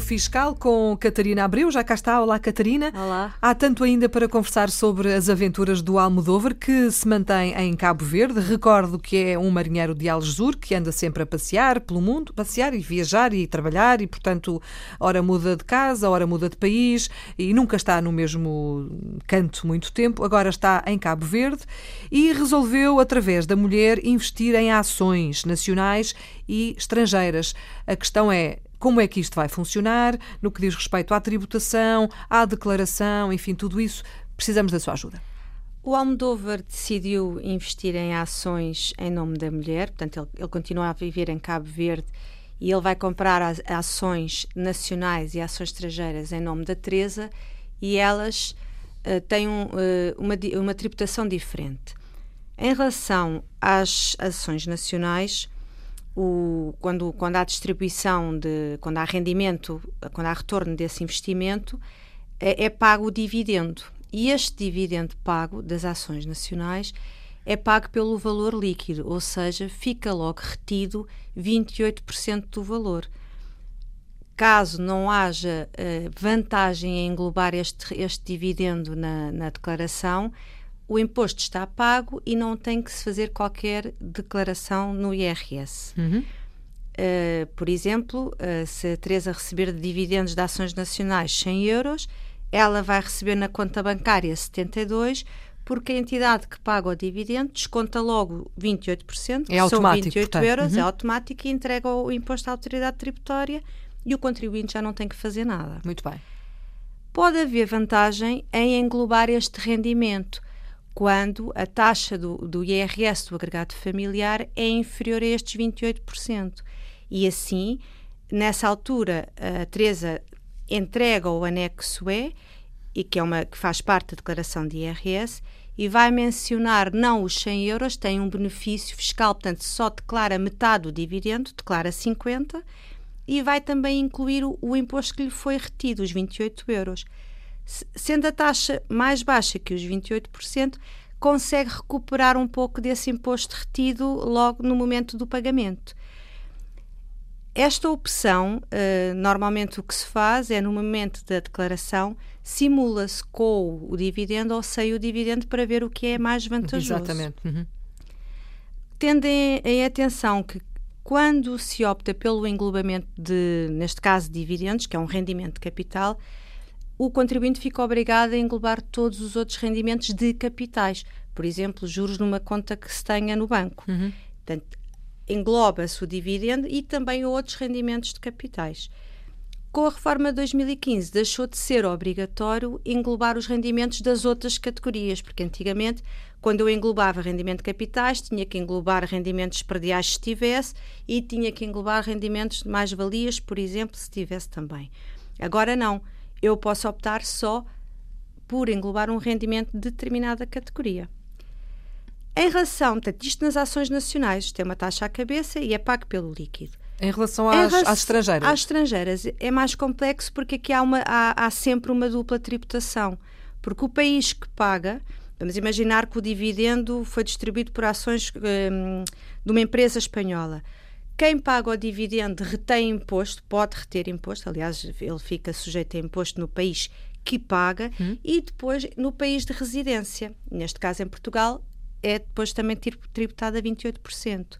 Fiscal com Catarina Abreu. Já cá está. Olá, Catarina. Olá. Há tanto ainda para conversar sobre as aventuras do Almodóvar que se mantém em Cabo Verde. Recordo que é um marinheiro de Algesur que anda sempre a passear pelo mundo, passear e viajar e trabalhar e, portanto, ora muda de casa, ora muda de país e nunca está no mesmo canto muito tempo. Agora está em Cabo Verde e resolveu, através da mulher, investir em ações nacionais e estrangeiras. A questão é como é que isto vai funcionar, no que diz respeito à tributação, à declaração, enfim, tudo isso, precisamos da sua ajuda. O Almodóvar decidiu investir em ações em nome da mulher, portanto, ele, ele continua a viver em Cabo Verde e ele vai comprar ações nacionais e ações estrangeiras em nome da Teresa e elas uh, têm um, uh, uma, uma tributação diferente. Em relação às ações nacionais, o, quando, quando há distribuição de, quando há rendimento, quando há retorno desse investimento, é, é pago o dividendo. E este dividendo pago das ações nacionais é pago pelo valor líquido, ou seja, fica logo retido 28% do valor. Caso não haja uh, vantagem em englobar este, este dividendo na, na declaração, o imposto está pago e não tem que se fazer qualquer declaração no IRS. Uhum. Uh, por exemplo, uh, se a Teresa receber de dividendos de ações nacionais 100 euros, ela vai receber na conta bancária 72, porque a entidade que paga o dividendo desconta logo 28%, é são 28 portanto. euros, é uhum. é automático e entrega o imposto à autoridade tributária e o contribuinte já não tem que fazer nada. Muito bem. Pode haver vantagem em englobar este rendimento quando a taxa do, do IRS do agregado familiar é inferior a estes 28%. E assim, nessa altura, a Teresa entrega o anexo E, e que, é uma, que faz parte da declaração de IRS, e vai mencionar não os 100 euros, tem um benefício fiscal, portanto, só declara metade do dividendo, declara 50, e vai também incluir o, o imposto que lhe foi retido, os 28 euros sendo a taxa mais baixa que os 28%, consegue recuperar um pouco desse imposto retido logo no momento do pagamento. Esta opção, uh, normalmente o que se faz é no momento da declaração, simula-se com o dividendo ou sem o dividendo para ver o que é mais vantajoso. Exatamente. Uhum. Tendo em, em atenção que quando se opta pelo englobamento de, neste caso, dividendos, que é um rendimento de capital, o contribuinte fica obrigado a englobar todos os outros rendimentos de capitais, por exemplo, juros numa conta que se tenha no banco. Uhum. Portanto, engloba-se o dividendo e também outros rendimentos de capitais. Com a reforma de 2015, deixou de ser obrigatório englobar os rendimentos das outras categorias, porque antigamente, quando eu englobava rendimento de capitais, tinha que englobar rendimentos perdiais se tivesse e tinha que englobar rendimentos de mais-valias, por exemplo, se tivesse também. Agora não eu posso optar só por englobar um rendimento de determinada categoria. Em relação, portanto, isto nas ações nacionais tem uma taxa à cabeça e é pago pelo líquido. Em relação às, às estrangeiras? Às estrangeiras é mais complexo porque aqui há, uma, há, há sempre uma dupla tributação. Porque o país que paga, vamos imaginar que o dividendo foi distribuído por ações hum, de uma empresa espanhola quem paga o dividendo retém imposto, pode reter imposto, aliás, ele fica sujeito a imposto no país que paga hum. e depois no país de residência. Neste caso, em Portugal, é depois também tributado a 28%.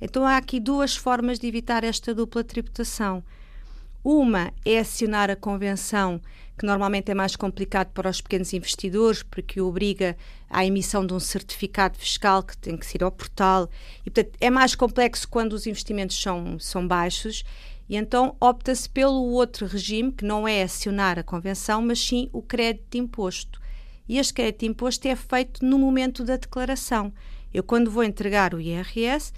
Então há aqui duas formas de evitar esta dupla tributação. Uma é acionar a convenção, que normalmente é mais complicado para os pequenos investidores, porque obriga à emissão de um certificado fiscal que tem que ser ao portal. E, portanto, é mais complexo quando os investimentos são, são baixos. E então opta-se pelo outro regime, que não é acionar a convenção, mas sim o crédito de imposto. E este crédito de imposto é feito no momento da declaração. Eu, quando vou entregar o IRS,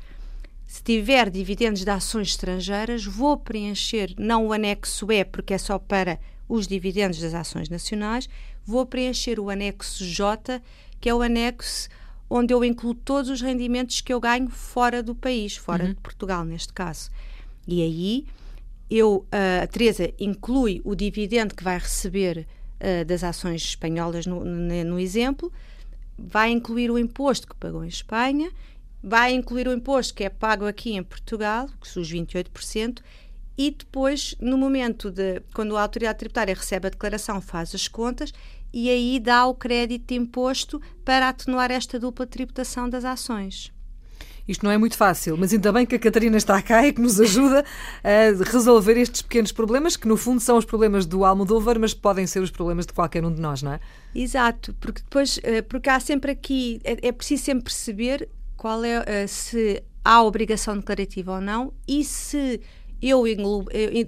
se tiver dividendos de ações estrangeiras, vou preencher não o anexo E, porque é só para os dividendos das ações nacionais, vou preencher o anexo J, que é o anexo onde eu incluo todos os rendimentos que eu ganho fora do país, fora uhum. de Portugal, neste caso. E aí eu, a Teresa inclui o dividendo que vai receber uh, das ações espanholas no, no, exemplo, vai incluir o imposto que pagou em Espanha vai incluir o imposto que é pago aqui em Portugal, que os 28%, e depois, no momento de quando a autoridade tributária recebe a declaração, faz as contas e aí dá o crédito de imposto para atenuar esta dupla tributação das ações. Isto não é muito fácil, mas ainda bem que a Catarina está cá e que nos ajuda a resolver estes pequenos problemas, que no fundo são os problemas do Almodóvar, mas podem ser os problemas de qualquer um de nós, não é? Exato, porque depois, eh, porque há sempre aqui, é, é preciso sempre perceber qual é, eh, se há obrigação declarativa ou não e se eu,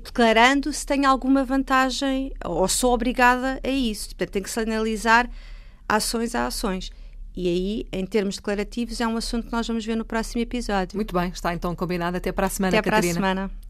declarando, se tenho alguma vantagem ou sou obrigada a isso. Portanto, tem que se analisar ações a ações. E aí, em termos declarativos, é um assunto que nós vamos ver no próximo episódio. Muito bem, está então combinado. Até para a semana, Até Catarina. para a semana.